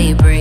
belly breathe.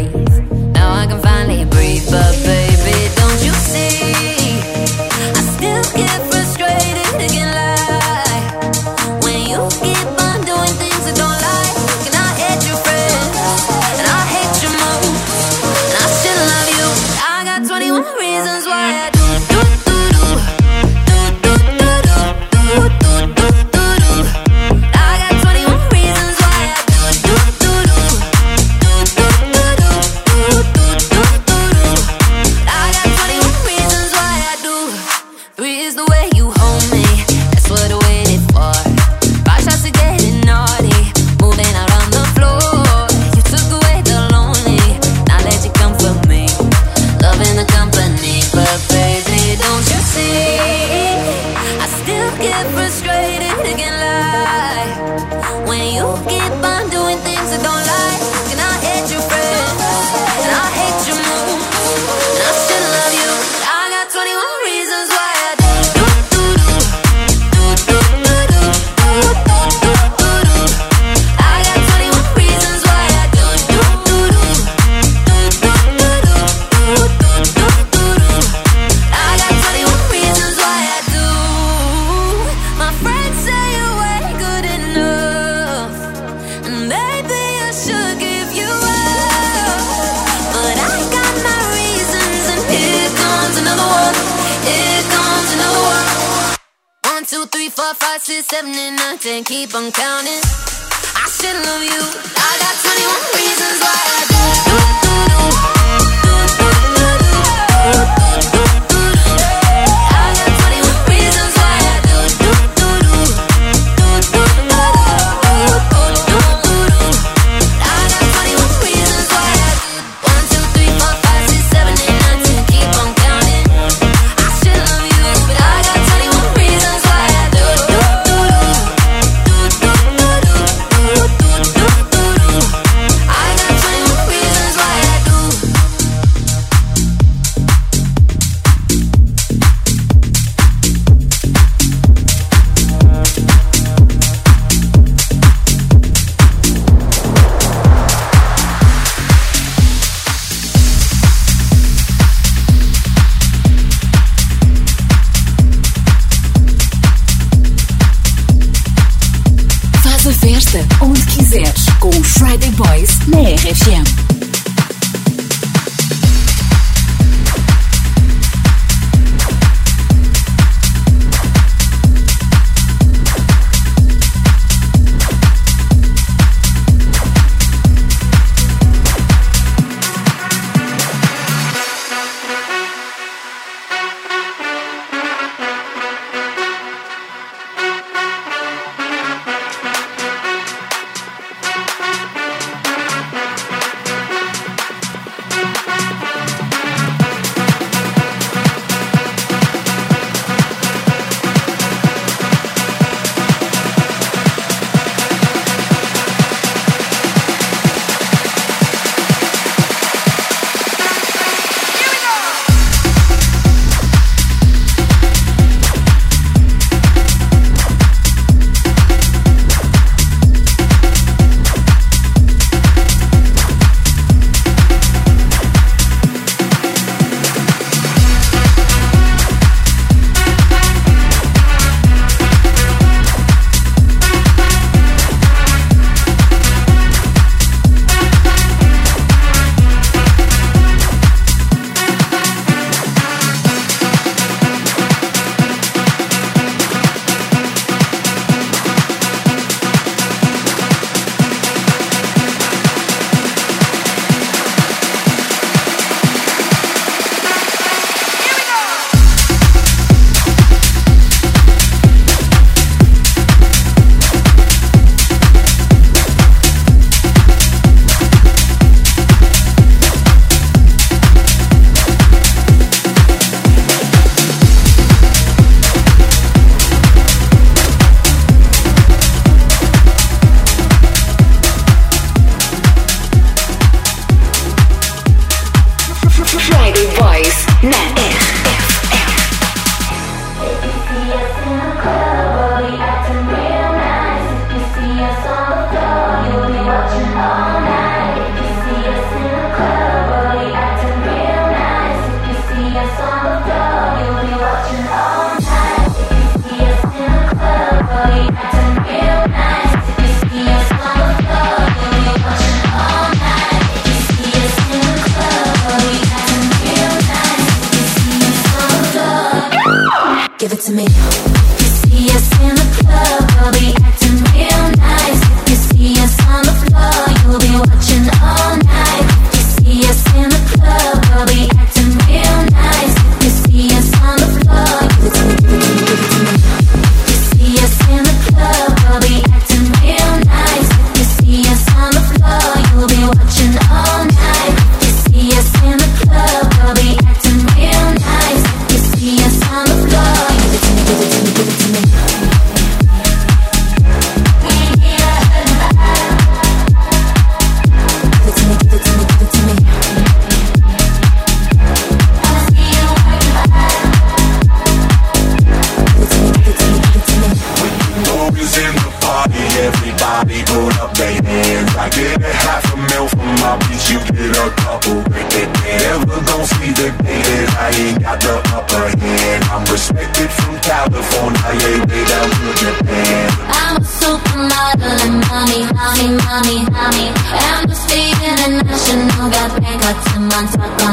money, money. I'm just being a national, got some money, to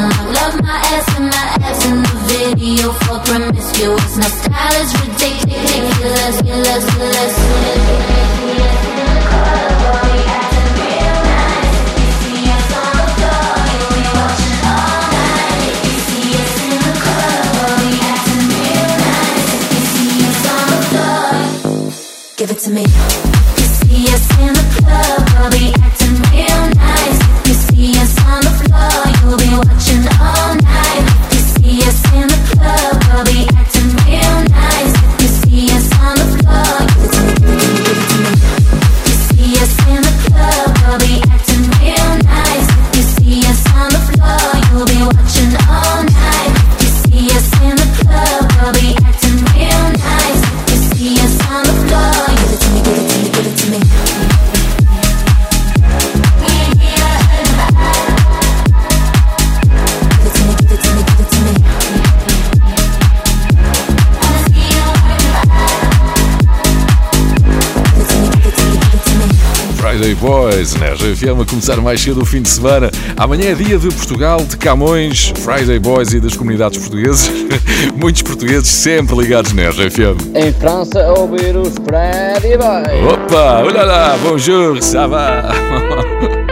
FM a começar mais cedo o fim de semana. Amanhã é dia de Portugal, de Camões, Friday Boys e das comunidades portuguesas. Muitos portugueses sempre ligados na RFM. Em França, ouvir os Friday Boys. Opa, olha lá, bonjour, ça va?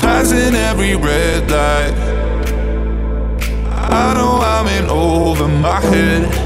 Passing every red light. I know I'm in over my head.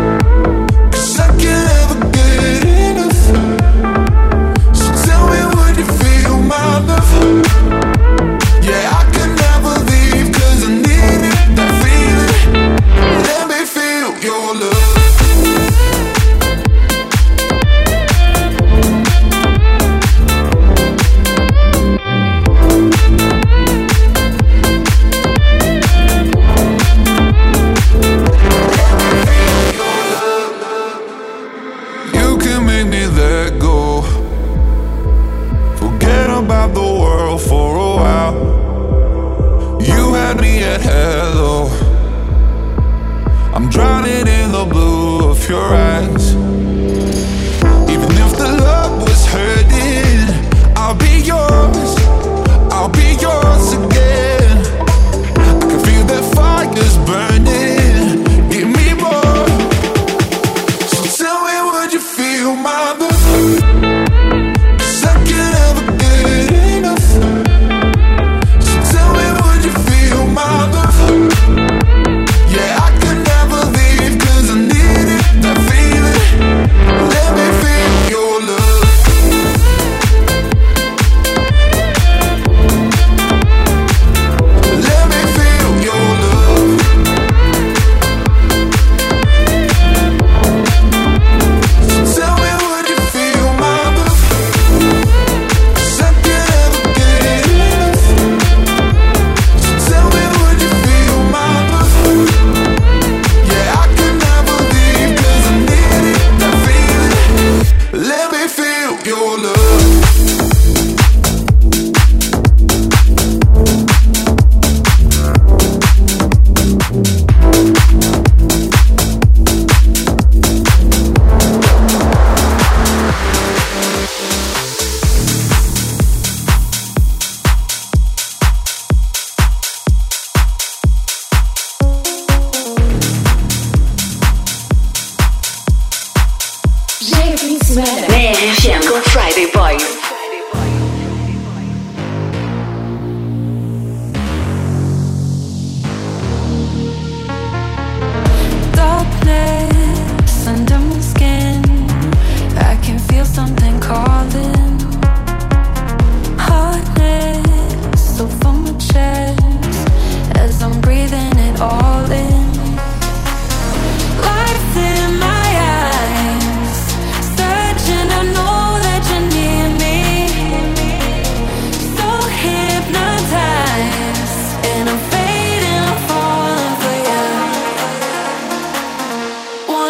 thank you.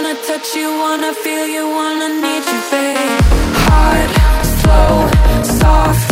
wanna touch you, wanna feel you, wanna need you, babe. Hard, slow, soft.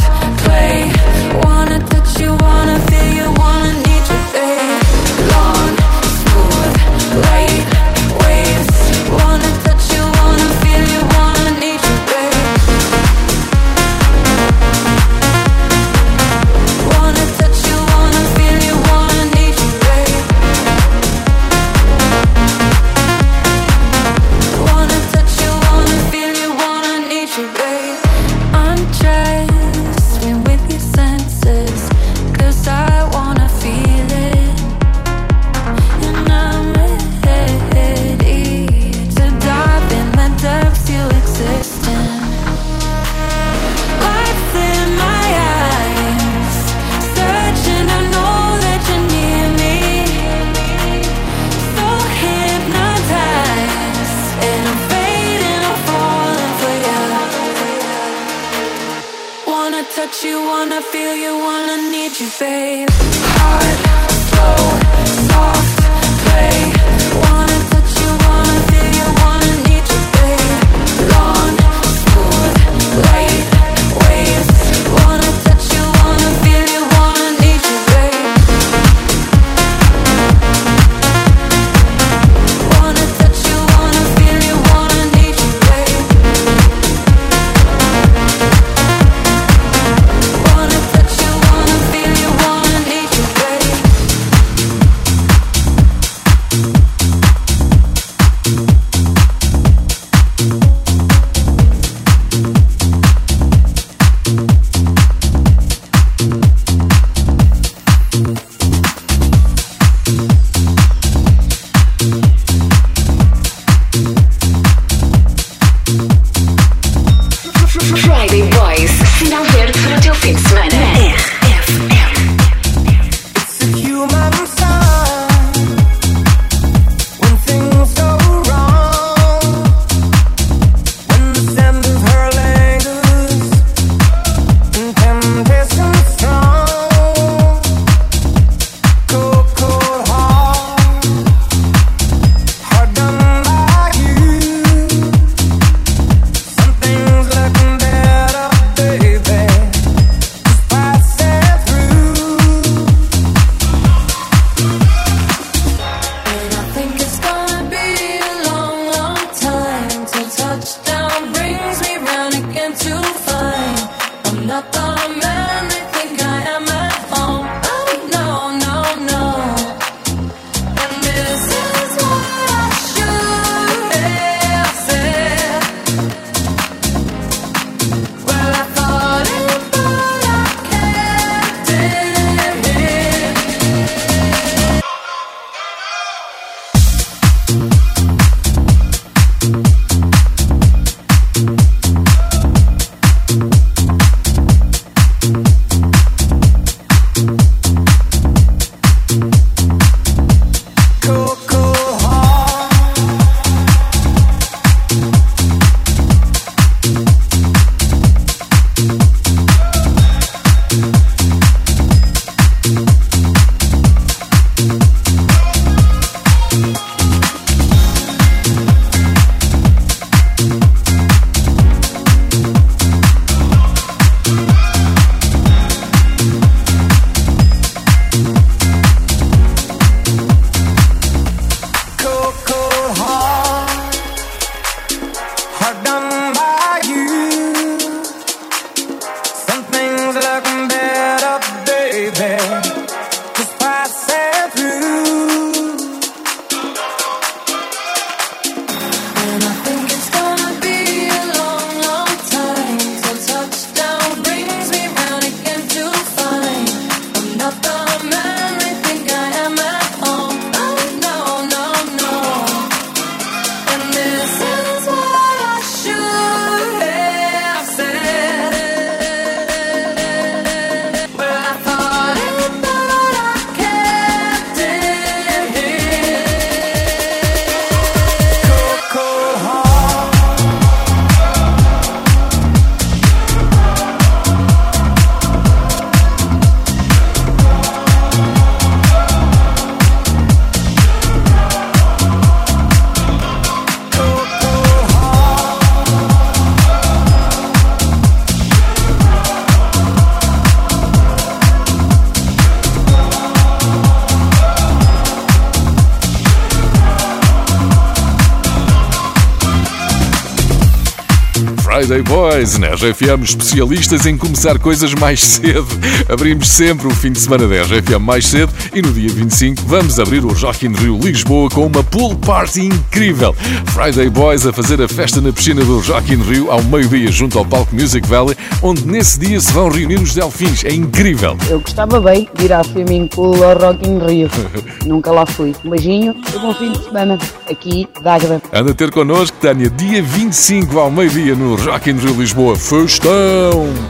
Friday Boys, na RFM, especialistas em começar coisas mais cedo. Abrimos sempre o fim de semana da RFM mais cedo e no dia 25 vamos abrir o in Rio Lisboa com uma pool party incrível. Friday Boys a fazer a festa na piscina do in Rio ao meio-dia junto ao palco Music Valley, onde nesse dia se vão reunir os delfins. É incrível. Eu gostava bem de ir à swimming pool ao in Rio. Nunca lá fui. Um beijinho e bom fim de semana aqui da Águeda. Anda a ter connosco, Tânia, dia 25 ao meio-dia no Rock in Rio Lisboa.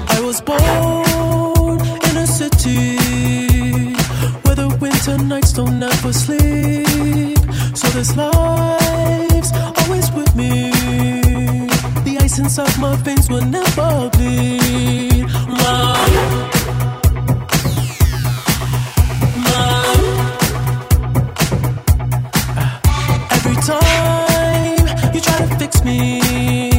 I was born in a city where the winter nights don't ever sleep. So this life's always with me. The ice inside my veins will never bleed. Every time you try to fix me,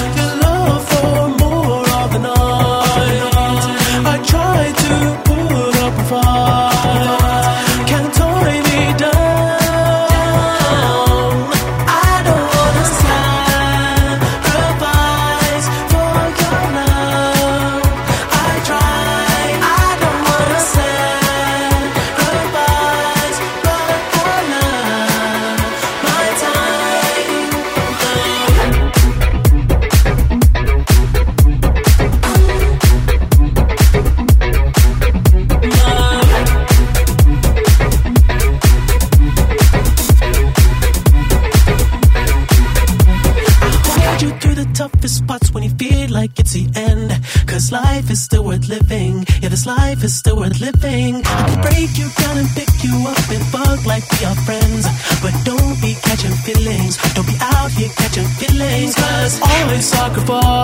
is still worth living. Yeah, this life is still worth living. I can break you down and pick you up and fuck like we are friends. But don't be catching feelings. Don't be out here catching feelings. Cause always sacrifice your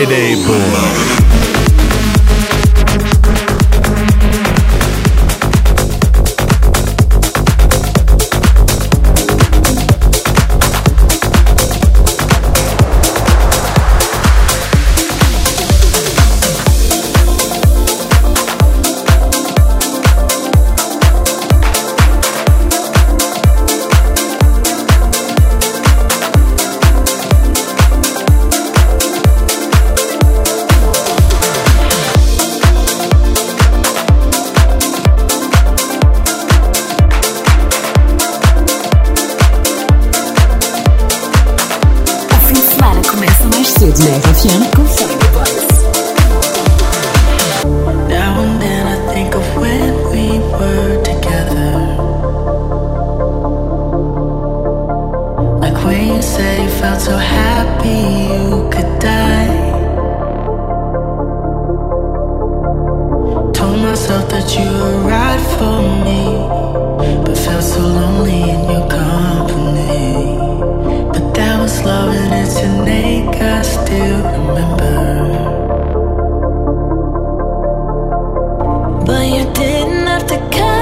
Friday Boy. Didn't have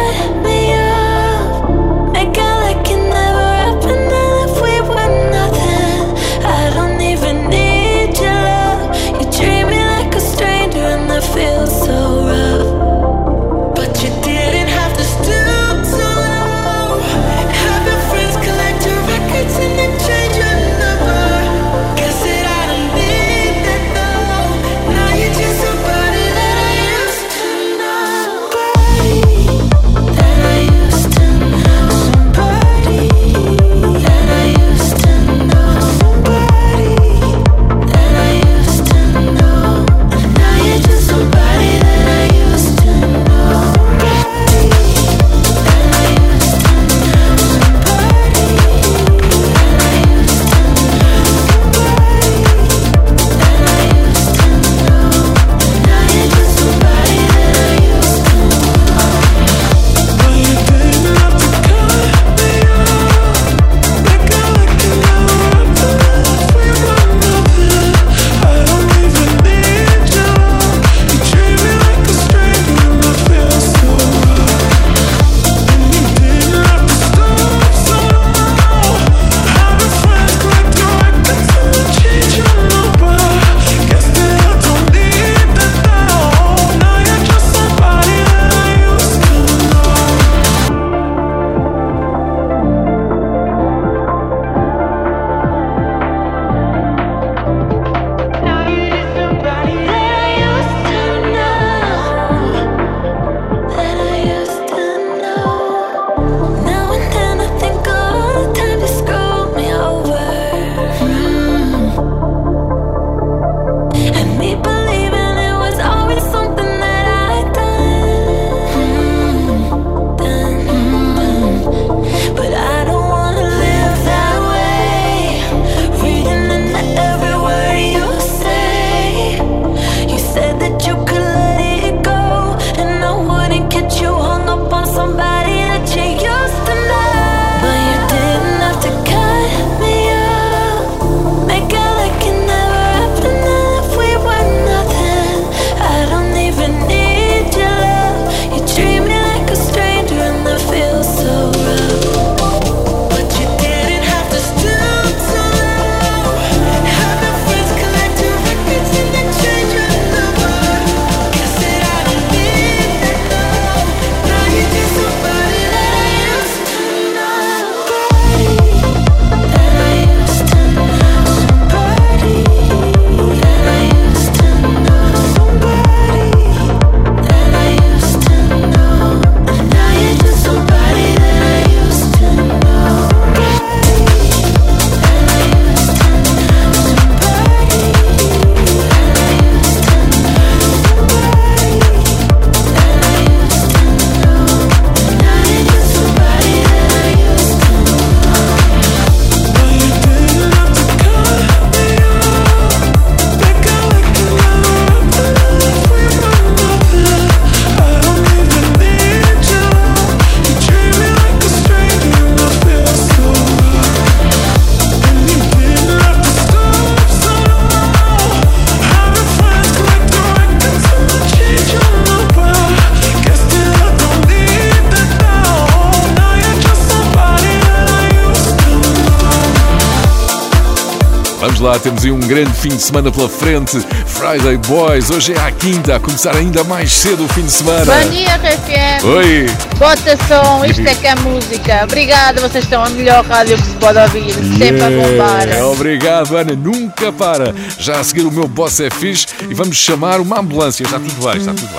lá, temos aí um grande fim de semana pela frente. Friday Boys, hoje é à quinta, a começar ainda mais cedo o fim de semana. Bom dia, RFM. Oi. Bota som, isto é que é música. Obrigada, vocês estão a melhor rádio que se pode ouvir. Sempre a bombar. Yeah, Obrigado, Ana, nunca para. Já a seguir o meu boss é fixe e vamos chamar uma ambulância. Está tudo bem, está tudo bem.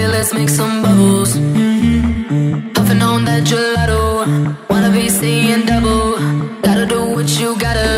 Baby, let's make some bubbles. Puffing on that gelato. Wanna be seeing double. Gotta do what you gotta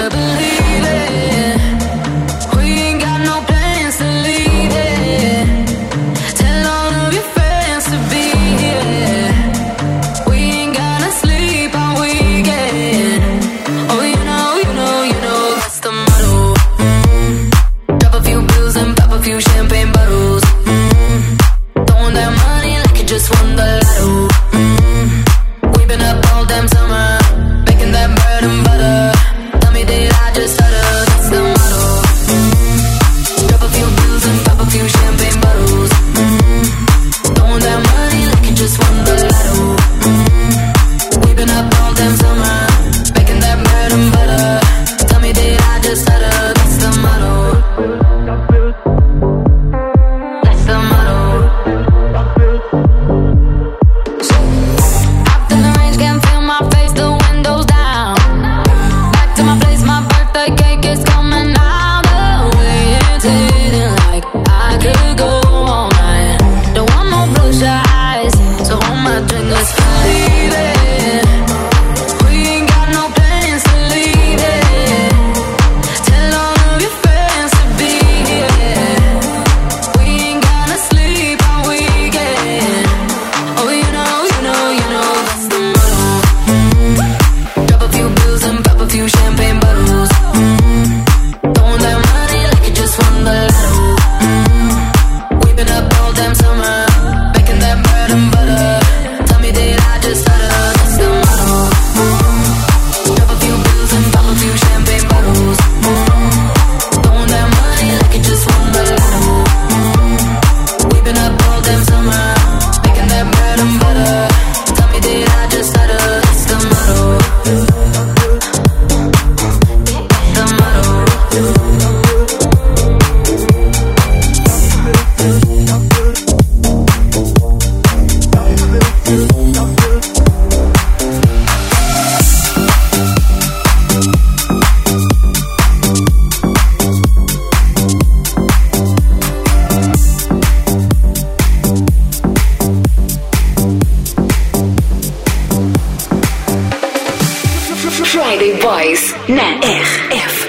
Friday Boys na RF.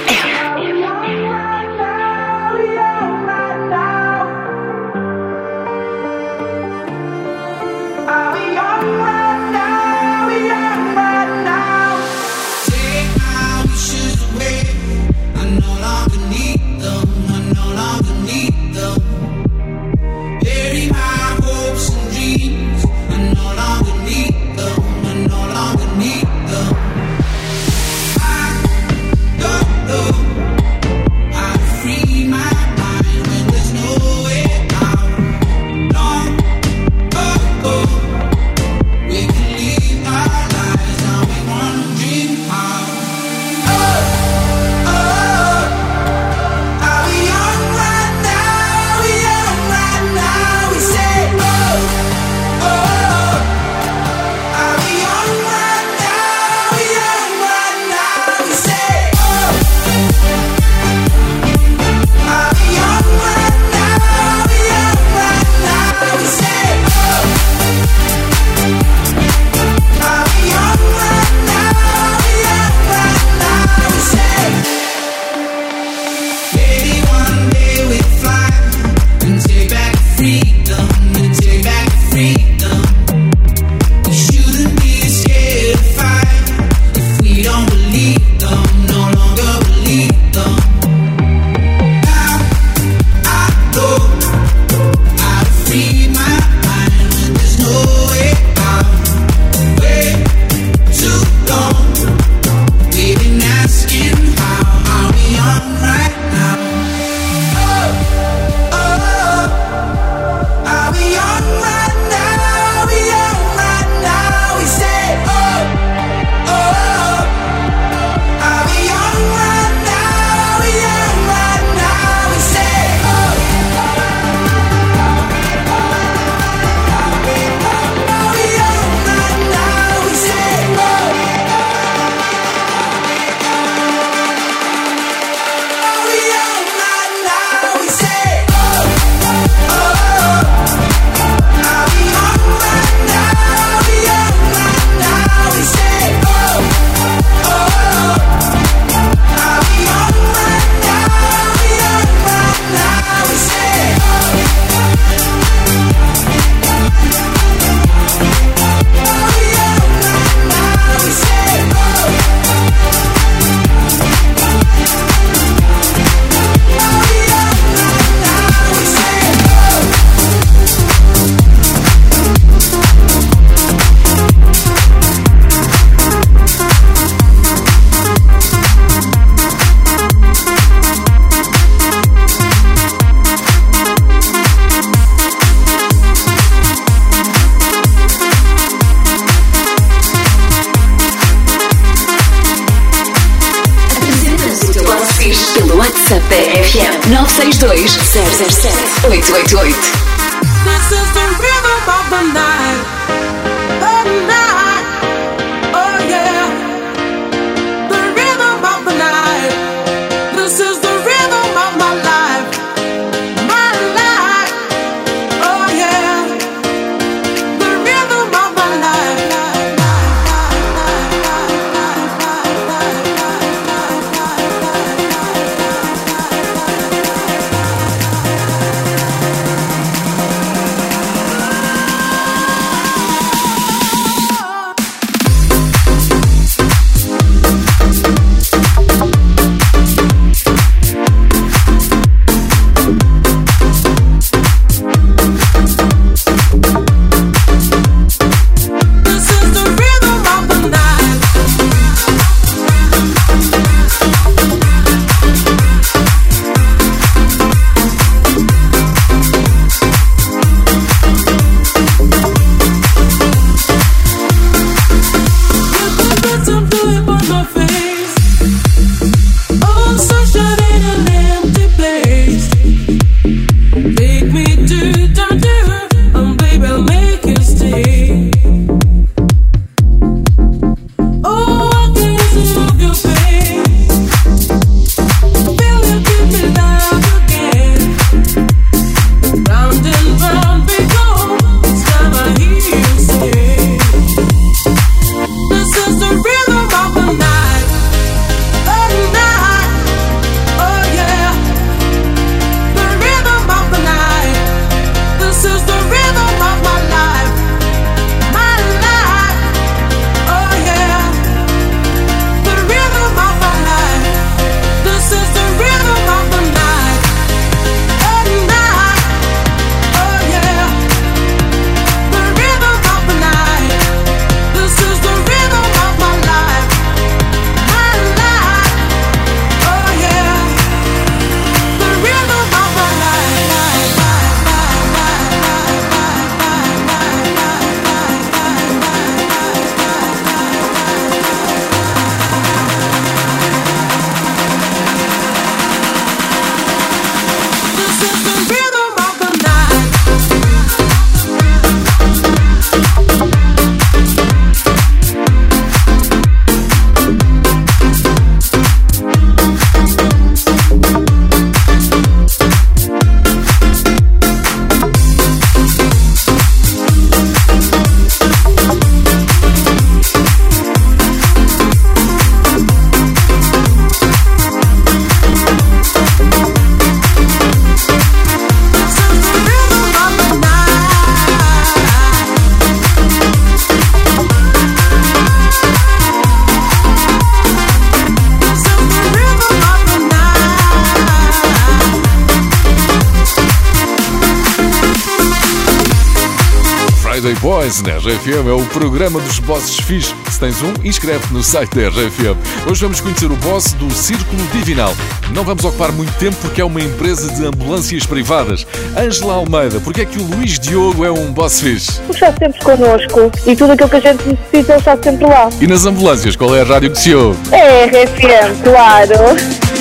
bosses fixe. Se tens um, inscreve-te no site da RFM. Hoje vamos conhecer o boss do Círculo Divinal. Não vamos ocupar muito tempo porque é uma empresa de ambulâncias privadas. Ângela Almeida, porquê é que o Luís Diogo é um boss fixe? Porque está sempre connosco e tudo aquilo que a gente necessita está sempre lá. E nas ambulâncias, qual é a rádio que se ouve? É RFM, claro.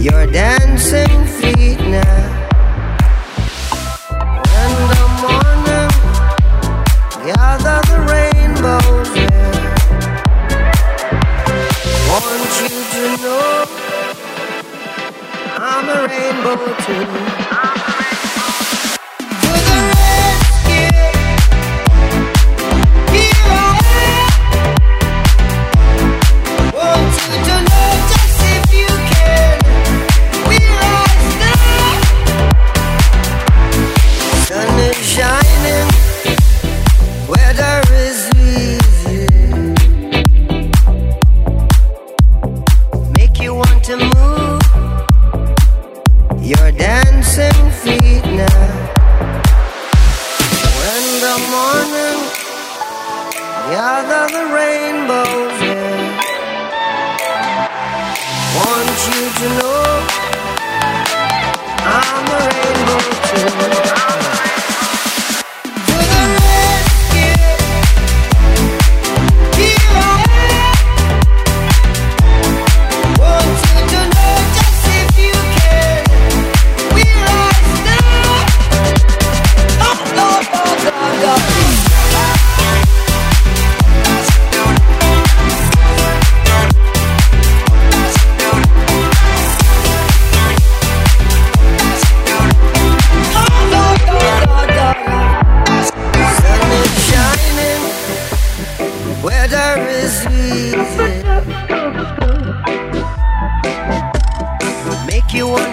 your dancing feet now. The morning gather the rainbows want you to know I'm a rainbow too.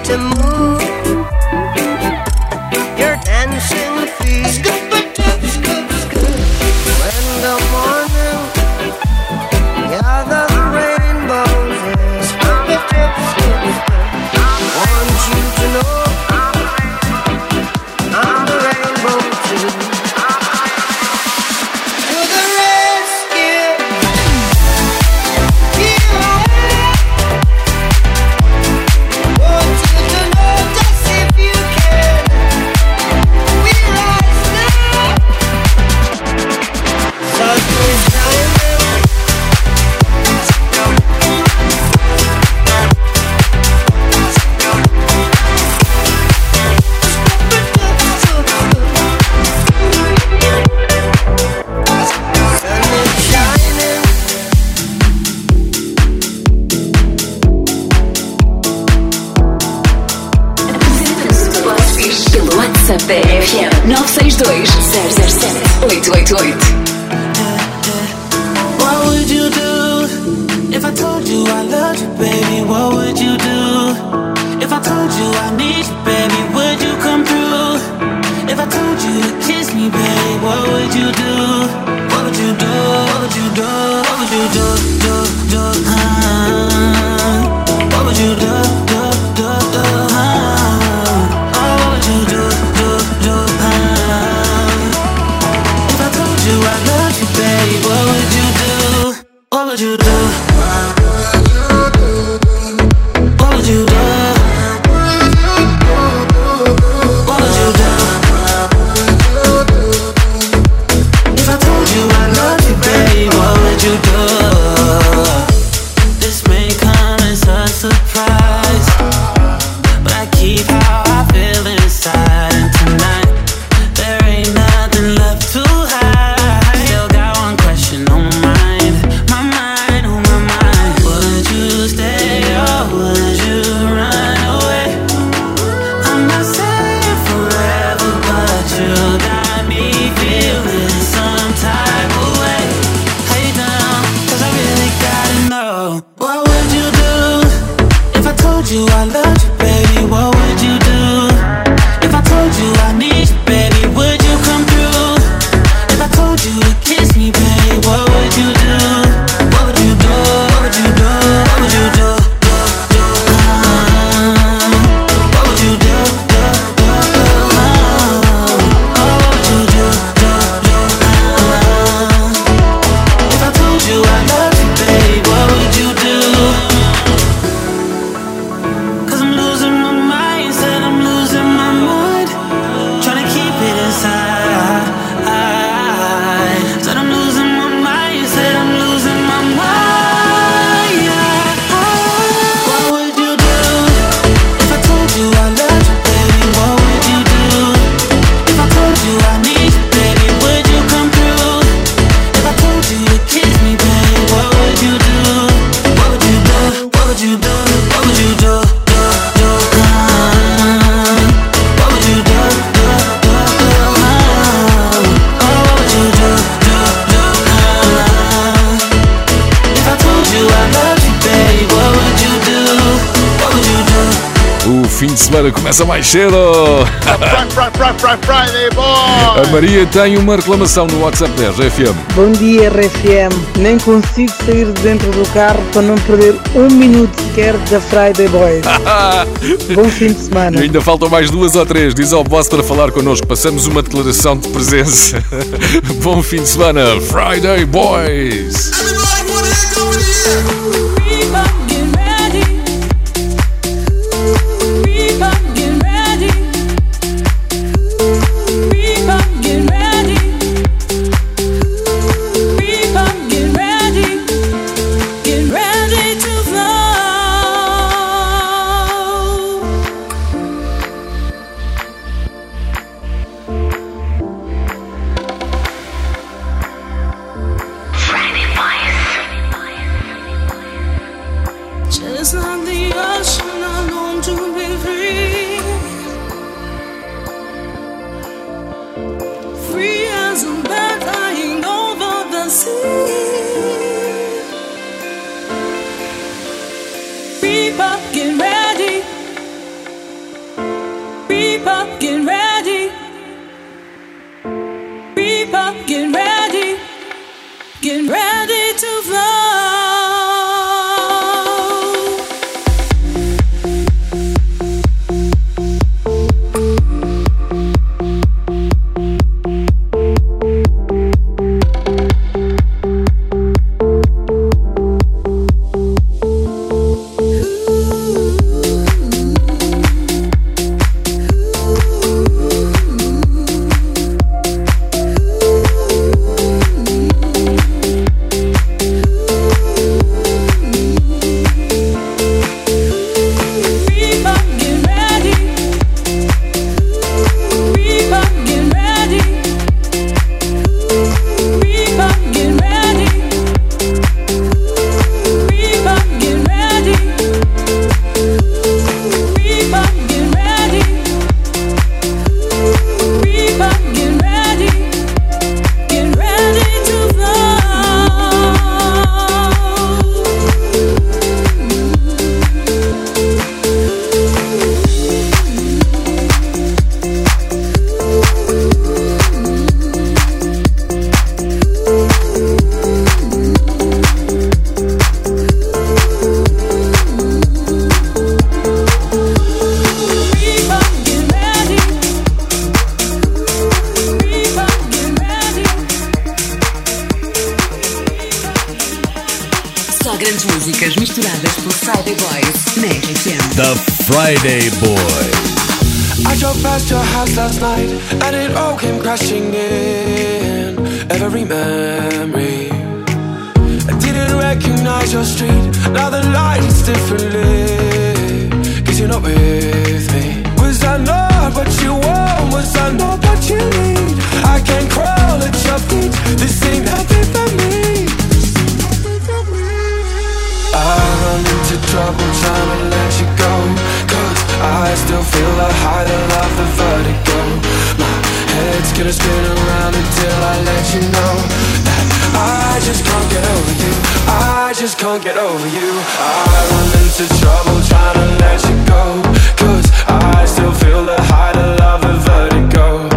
to move. Semana começa mais cedo. A Maria tem uma reclamação no WhatsApp 10 FM. Bom dia, RFM. Nem consigo sair de dentro do carro para não perder um minuto sequer da Friday Boys. Bom fim de semana. E ainda faltam mais duas ou três. Diz ao boss para falar connosco. Passamos uma declaração de presença. Bom fim de semana, Friday Boys. Recognize your street. Now the lights differently. Cause you're not with me. Was I not what you want? Was I not what you need? I can crawl at your feet. This ain't happy for me. I run into trouble trying to let you go Cause I still feel the height of the vertigo it's gonna spin around until I let you know That I just can't get over you. I just can't get over you. I run into trouble trying to let you go Cause I still feel the height of love and vertigo.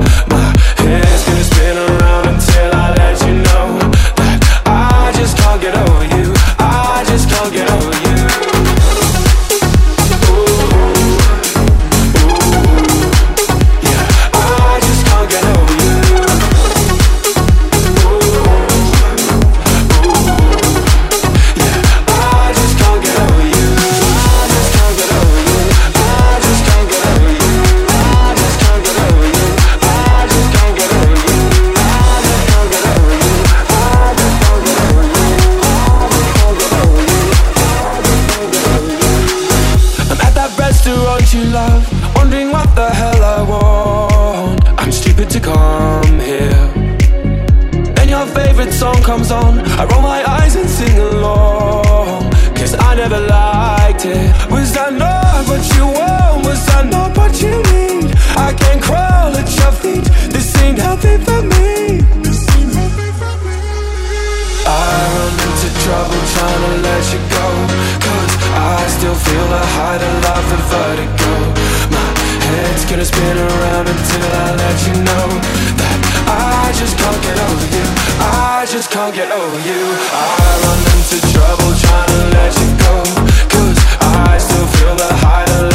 Trying to let you go. Cause I still feel the high, the love, the vertigo. My head's gonna spin around until I let you know that I just can't get over you. I just can't get over you. I run into trouble trying to let you go. Cause I still feel the high, the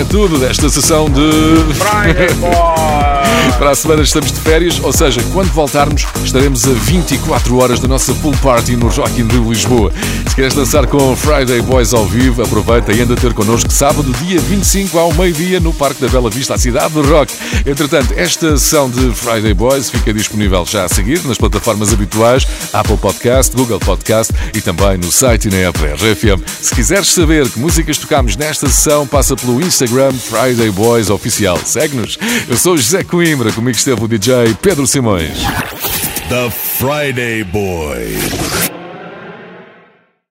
É tudo desta sessão de. Friday Para a semana estamos de férias, ou seja, quando voltarmos estaremos a 24 horas da nossa pool party no Rock in Rio Lisboa. Se queres dançar com Friday Boys ao vivo, aproveita e anda ter connosco sábado, dia 25 ao meio-dia no Parque da Bela Vista, a cidade do rock. Entretanto, esta sessão de Friday Boys fica disponível já a seguir nas plataformas habituais, Apple Podcast, Google Podcast e também no site e na app RFM. Se quiseres saber que músicas tocamos nesta sessão, passa pelo Instagram Friday Boys Oficial. Segue-nos. Eu sou José Coimbra, comigo esteve o DJ Pedro Simões. The Friday Boy.